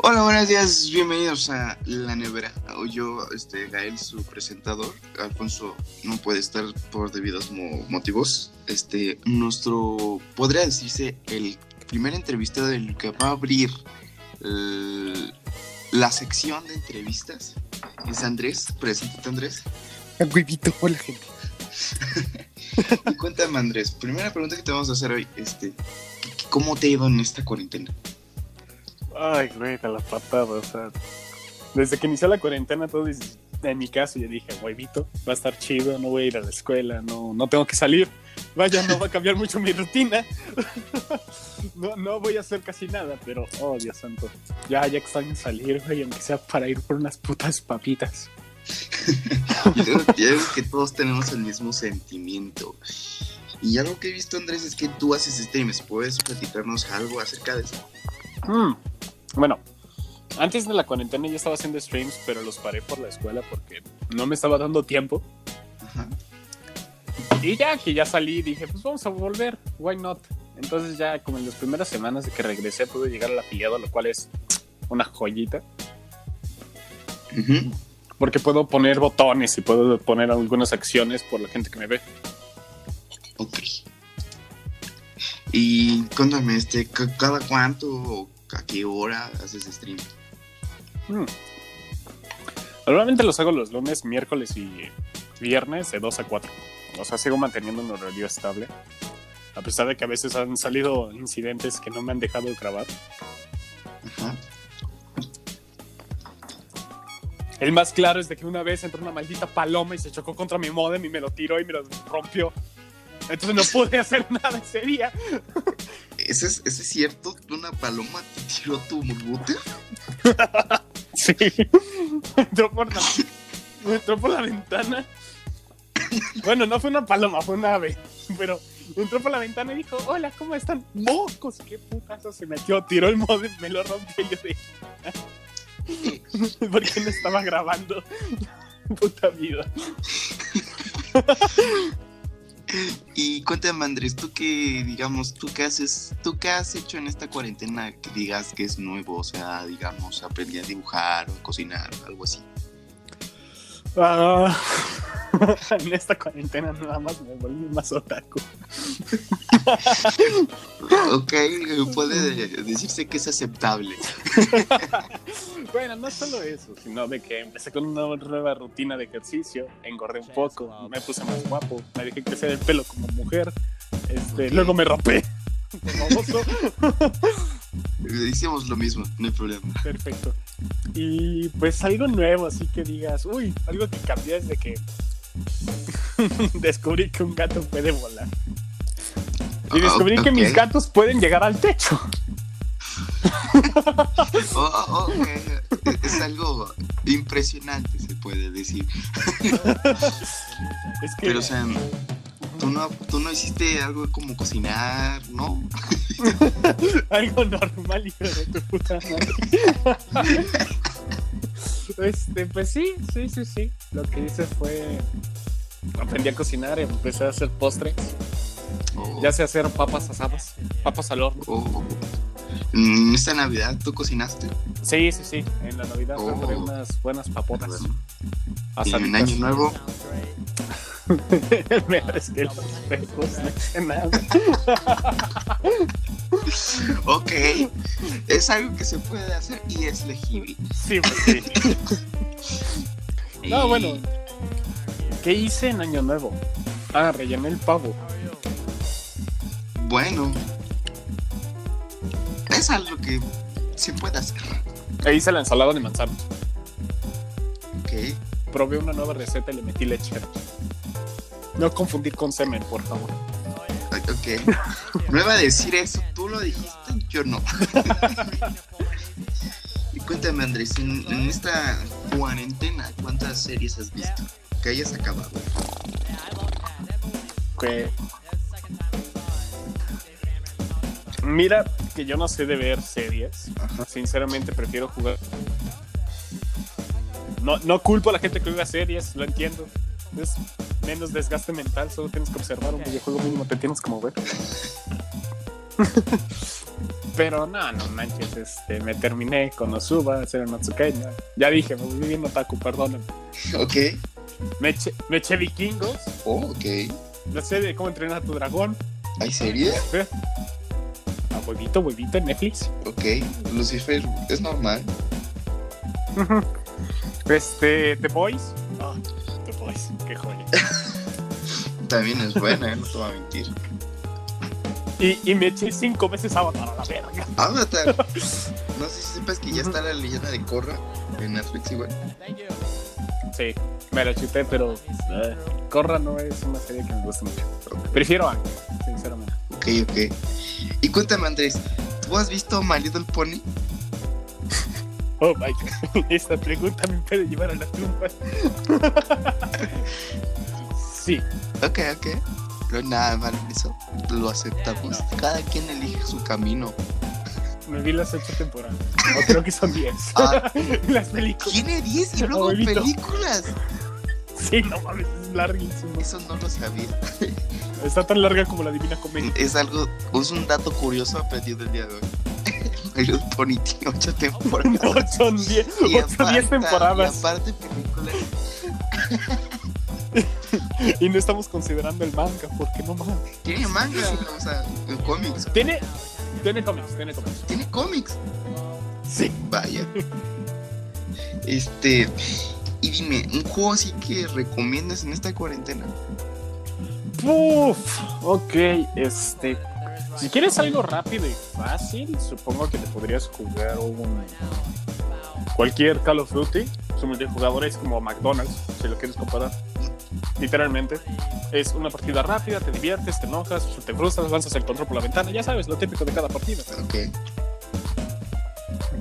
Hola, buenos días, bienvenidos a La Nevera. Yo, este, Gael, su presentador. Alfonso no puede estar por debidos mo- motivos. Este, nuestro, podría decirse, el primer entrevistado del que va a abrir el- la sección de entrevistas es Andrés. Preséntate, Andrés. Huevito, hola gente. Y cuéntame, Andrés, primera pregunta que te vamos a hacer hoy, este, ¿cómo te ha ido en esta cuarentena? Ay, güey, de la patada, o sea. Desde que inició la cuarentena, todo en mi caso, yo dije, huevito, va a estar chido, no voy a ir a la escuela, no, no tengo que salir. Vaya, no va a cambiar mucho mi rutina. no, no voy a hacer casi nada, pero, oh, Dios santo. Ya, ya extraño salir, güey, aunque sea para ir por unas putas papitas. Yo creo, yo creo que todos tenemos el mismo sentimiento. Y algo que he visto, Andrés, es que tú haces streams. ¿Puedes platicarnos algo acerca de eso? Mm, Bueno, antes de la cuarentena ya estaba haciendo streams, pero los paré por la escuela porque no me estaba dando tiempo. Ajá. Y ya que ya salí, dije, pues vamos a volver, why not? Entonces ya como en las primeras semanas de que regresé pude llegar al afiliado, lo cual es una joyita, porque puedo poner botones y puedo poner algunas acciones por la gente que me ve. Ok. Y cuéntame, este, ca- ¿cada cuánto o a qué hora haces stream? Mm. Normalmente los hago los lunes, miércoles y viernes de 2 a 4. O sea, sigo manteniendo un horario estable. A pesar de que a veces han salido incidentes que no me han dejado grabar. Ajá. El más claro es de que una vez entró una maldita paloma y se chocó contra mi modem y me lo tiró y me lo rompió. Entonces no pude hacer nada ese día. ¿Ese es, ese es cierto? ¿Una paloma tiró tu router? Sí. entró, por la, entró por la ventana. Bueno, no fue una paloma, fue una ave. Pero entró por la ventana y dijo, hola, ¿cómo están? ¡Mocos! ¡Qué putazo! Se metió, tiró el modem, me lo rompió y yo de... ¿Por qué no estaba grabando? Puta vida. Y cuéntame, Andrés, tú qué, digamos, tú qué haces, tú qué has hecho en esta cuarentena que digas que es nuevo, o sea, digamos, aprendí a dibujar o a cocinar o algo así. Ah, en esta cuarentena nada más me volví más otaku. Ok, puede decirse que es aceptable. Bueno, no solo eso, sino de que empecé con una nueva rutina de ejercicio, engordé un poco, me puse más guapo, me dejé crecer el pelo como mujer, este, luego me rapé. Hicimos lo mismo, no hay problema. Perfecto. Y pues algo nuevo, así que digas, uy, algo que cambié desde que descubrí que un gato puede volar. Y descubrí Ah, que mis gatos pueden llegar al techo. Oh, oh, ok. Es algo impresionante, se puede decir. Es que Pero, o sea, tú no, tú no hiciste algo como cocinar, ¿no? algo normal, hijo de tu puta madre. Este, pues sí, sí, sí, sí. Lo que hice fue aprendí a cocinar, empecé a hacer postres, Oh, ya sé hacer papas asadas, papas al horno. oh. Mm, Esta Navidad tú cocinaste. Sí, sí, sí. En la Navidad Oh. unas buenas papotas. Y en. Año Nuevo, es que los espejos no hice nada. ok. Es algo que se puede hacer y es legible. Sí, pues sí. No, Y- bueno. ¿Qué hice en Año Nuevo? Ah, rellené el pavo. Bueno. Es algo que se puede hacer. E hice la ensalada de manzana. Ok. Probé una nueva receta y le metí leche. No confundir con semen, por favor. Ok. No iba a decir eso. Tú lo dijiste, yo no. y cuéntame, Andrés, en, en esta cuarentena, ¿cuántas series has visto? Que hayas acabado. Que... Mira, que yo no sé de ver series. Sinceramente prefiero jugar. No, no culpo a la gente que juega series, lo entiendo. Es menos desgaste mental, solo tienes que observar un videojuego mínimo, te tienes como ver. Pero no, no manches, este, me terminé con Osuba, Zero Natsukai, ya, ya dije, me volví bien otaku, perdóname. Ok. Me eché, me eché vikingos, Oh, ok. no sé de cómo entrenar a tu dragón. ¿Hay serie? A huevito, huevito en Netflix. Ok. Lucifer es normal. Este, The Boys. Ah, The Boys, qué joya. También es buena, ¿eh? no te voy a mentir. Y, y me eché cinco veces Avatar a la verga. Avatar. No sé si sepas que ya está la leyenda de Korra en Netflix igual. Sí, me la chuté, pero eh, Corra no es una serie que me gusta mucho. Prefiero Anka, sinceramente. Ok, ok. Y cuéntame, Andrés, ¿tú has visto My Little Pony? Oh my god, esta pregunta me puede llevar a la tumba. sí, Ok, ok. No hay nada mal en eso. Lo aceptamos. Cada quien elige su camino. me vi las ocho temporadas. O creo que son diez. Ah. las películas. Tiene 10 y luego películas. Sí, no mames, es larguísimo. Eso no lo sabía. Está tan larga como la Divina Comedia. Es algo, es un dato curioso aprendido el día de hoy. Little Pony tiene 8 temporadas. No, son diez, Y ocho, aparte- diez Y temporadas. aparte películas. Y no estamos considerando el manga, porque no mames. Tiene manga, o sea, en cómics. Tiene, tiene cómics, tiene cómics. Tiene cómics. Sí. Vaya. Este. Y dime, ¿un juego así que recomiendas en esta cuarentena? Uf, ok, este. Si quieres algo rápido y fácil, supongo que te podrías jugar un. Cualquier Call of Duty. Su multijugador es como McDonald's, si lo quieres comparar. Literalmente. Es una partida rápida, te diviertes, te enojas, te frustras, lanzas el control por la ventana, ya sabes, lo típico de cada partida. Ok.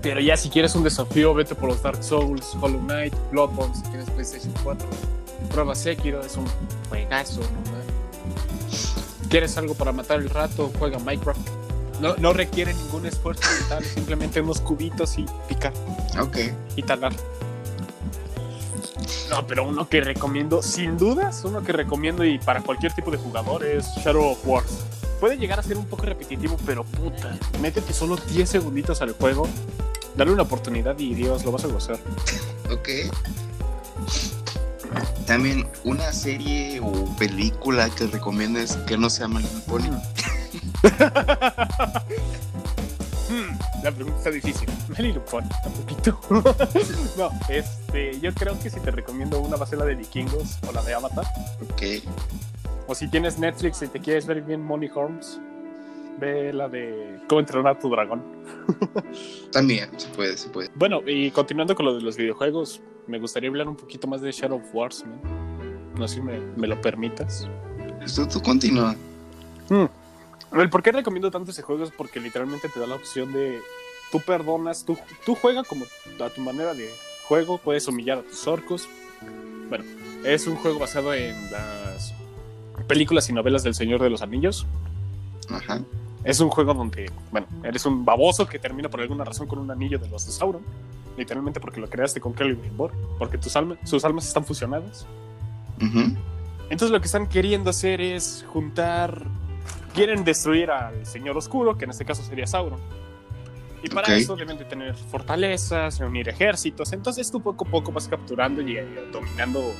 Pero ya si quieres un desafío, vete por los Dark Souls, Hollow Knight, Bloodborne, si tienes PlayStation 4. Prueba Sekiro, es un juegazo, ¿no? ¿Quieres algo para matar el rato? Juega Minecraft. No, no requiere ningún esfuerzo mental, simplemente unos cubitos y picar Ok. y talar. No, pero uno que recomiendo, sin dudas, uno que recomiendo y para cualquier tipo de jugador es Shadow of Wars. Puede llegar a ser un poco repetitivo, pero puta, métete solo 10 segunditos al juego, dale una oportunidad y Dios, lo vas a gozar. Ok. También una serie o película que recomiendes que no sea Little Pony. Hmm, La pregunta está difícil. Pone un poquito. no, este, yo creo que si te recomiendo una va a ser la de Vikingos o la de Avatar. Ok. O si tienes Netflix y te quieres ver bien Money Horns, ve la de Cómo entrenar a tu dragón. También se puede, se puede. Bueno, y continuando con lo de los videojuegos, me gustaría hablar un poquito más de Shadow of Wars, man. No sé si me, me lo permitas. Tú, tú continúa. El por qué recomiendo tanto ese juego es porque literalmente te da la opción de tú perdonas, tú, tú juegas como a tu manera de juego, puedes humillar a tus orcos. Bueno, es un juego basado en las películas y novelas del Señor de los Anillos. Ajá. Es un juego donde, bueno, eres un baboso que termina por alguna razón con un anillo de los de Sauron. Literalmente porque lo creaste con Celebrimbor, porque tus almas, sus almas están fusionadas. Entonces lo que están queriendo hacer es juntar, quieren destruir al Señor Oscuro, que en este caso sería Sauron. Y para eso deben de tener fortalezas, reunir ejércitos. Entonces tú poco a poco vas capturando y eh, dominando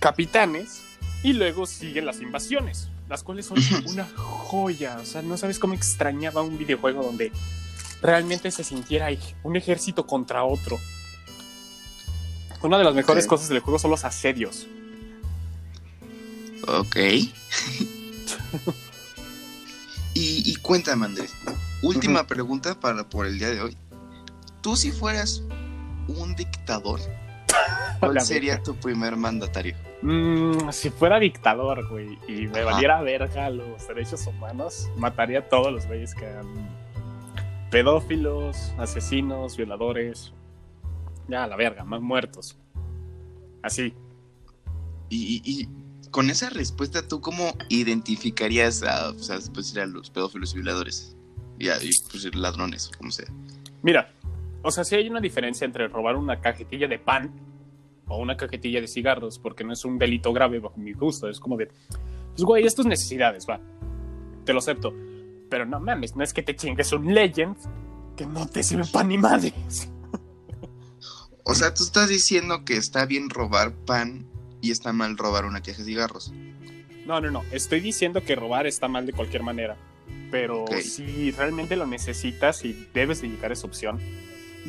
capitanes. Y luego siguen las invasiones, las cuales son una joya. O sea, no sabes cómo extrañaba un videojuego donde realmente se sintiera un ejército contra otro. Una de las mejores cosas del juego son los asedios. Ok. y, y cuéntame, Andrés. Última pregunta para por el día de hoy. Tú si fueras un dictador, ¿cuál sería tu primer mandatario? Mm, si fuera dictador, güey, y me valiera verga los derechos humanos, mataría a todos los güeyes que hagan pedófilos, asesinos, violadores. Ya, la verga, más muertos. Así. Y, y- y con esa respuesta, ¿tú cómo identificarías a, o sea, pues, a los pedófilos y violadores? Y, a, y, pues, ladrones, como sea. Mira, o sea, sí hay una diferencia entre robar una cajetilla de pan o una cajetilla de cigarros, porque no es un delito grave bajo mi gusto. Es como de, pues, güey, estas necesidades, va. Te lo acepto. Pero no mames, no es que te chingues un Legend que no te sirve para ni madres. O sea, tú estás diciendo que está bien robar pan y está mal robar una caja de cigarros. No, no, no. Estoy diciendo que robar está mal de cualquier manera. Pero si realmente lo necesitas y debes dedicar esa opción,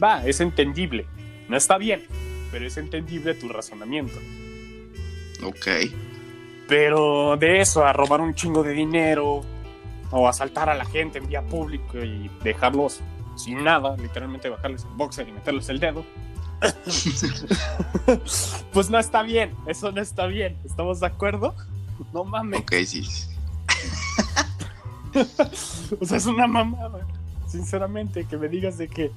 va, es entendible. No está bien, pero es entendible tu razonamiento. Ok. Pero de eso, a robar un chingo de dinero o asaltar a la gente en vía pública y dejarlos sin nada, literalmente bajarles el boxer y meterles el dedo. pues no está bien, eso no está bien. ¿Estamos de acuerdo? No mames. Ok, sí. O sea, es una mamada. Sinceramente, que me digas de que,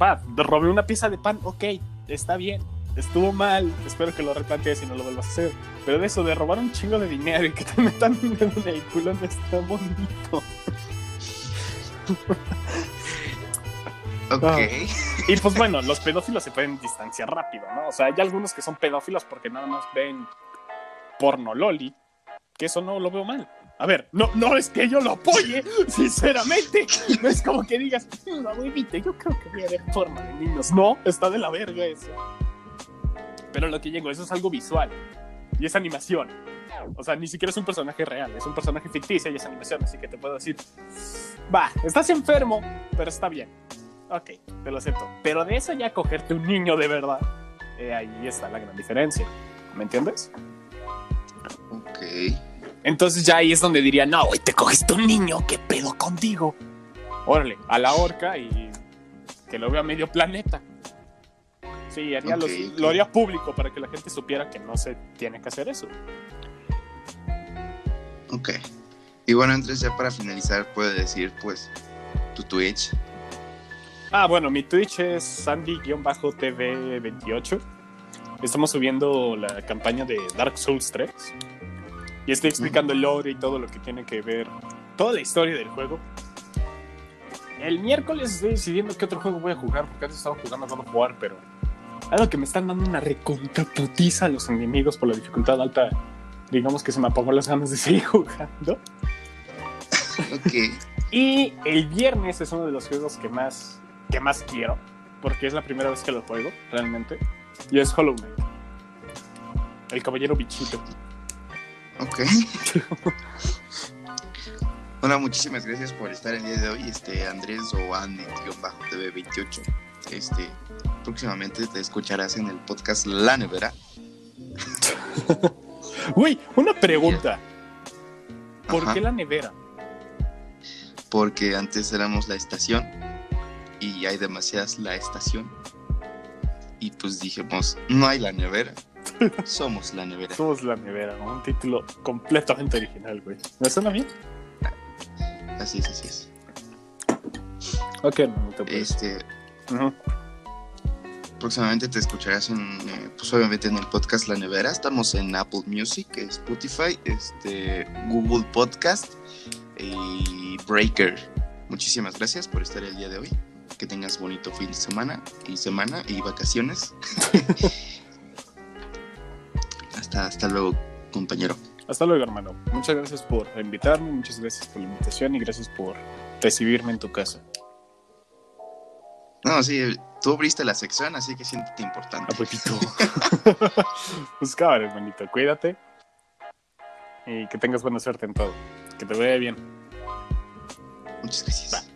va, robé una pieza de pan, ok, está bien, estuvo mal, espero que lo replantees y no lo vuelvas a hacer. Pero de eso, de robar un chingo de dinero y que te metan en el culo, no está bonito. Ok. Y pues bueno, los pedófilos se pueden distanciar rápido, ¿no? O sea, hay algunos que son pedófilos porque nada más ven porno loli, que eso no lo veo mal. A ver, no, no es que yo lo apoye, sinceramente. No es como que digas, no, huevita, yo creo que voy a ver forma de niños. No, está de la verga eso. Pero lo que llego, eso es algo visual. Y es animación. O sea, ni siquiera es un personaje real, es un personaje ficticio y es animación, así que te puedo decir, va, estás enfermo, pero está bien. Ok, te lo acepto. Pero de eso ya cogerte un niño de verdad, eh, ahí está la gran diferencia. ¿Me entiendes? Ok. Entonces ya ahí es donde diría, no, güey, te cogiste un niño, ¿qué pedo contigo? Órale, a la horca y que lo vea medio planeta. Sí, haría los- lo haría público para que la gente supiera que no se tiene que hacer eso. Ok. Y bueno, entonces ya para finalizar, puedo decir, pues, tu Twitch. Ah, bueno, mi Twitch es Sandy-TV28. Estamos subiendo la campaña de Dark Souls 3. Y estoy explicando el lore y todo lo que tiene que ver, toda la historia del juego. El miércoles estoy decidiendo qué otro juego voy a jugar, porque antes estaba jugando of War, pero algo que me están dando una recontraputiza a los enemigos por la dificultad alta. Digamos que se me apagó las ganas de seguir jugando. Ok. Y el viernes es uno de los juegos que más, que más quiero, porque es la primera vez que lo juego, realmente. Y es Hollow Knight. El caballero bichito. Ok. Hola, muchísimas gracias por estar el día de hoy, este Andrés o Andy-TV28. Este, próximamente te escucharás en el podcast La Nevera. Uy, una pregunta. ¿Por Ajá. qué la nevera? Porque antes éramos la estación y hay demasiadas la estación. Y pues dijimos, no hay la nevera, somos la nevera. Somos la nevera, ¿no? un título completamente original, güey. ¿Me suena bien? Así es, así es. Ok, no te puedes. Este, próximamente te escucharás en, eh, pues obviamente en el podcast La Nevera. Estamos en Apple Music, Spotify, este, Google Podcast y Breaker. Muchísimas gracias por estar el día de hoy. Que tengas bonito fin de semana y semana y vacaciones. hasta, hasta luego, compañero. Hasta luego, hermano. Muchas gracias por invitarme, muchas gracias por la invitación y gracias por recibirme en tu casa. No, sí, tú abriste la sección, así que siéntete importante. A huevito. pues cabrón, hermanito. Cuídate. Y que tengas buena suerte en todo. Que te vaya bien. Muchas gracias. Va.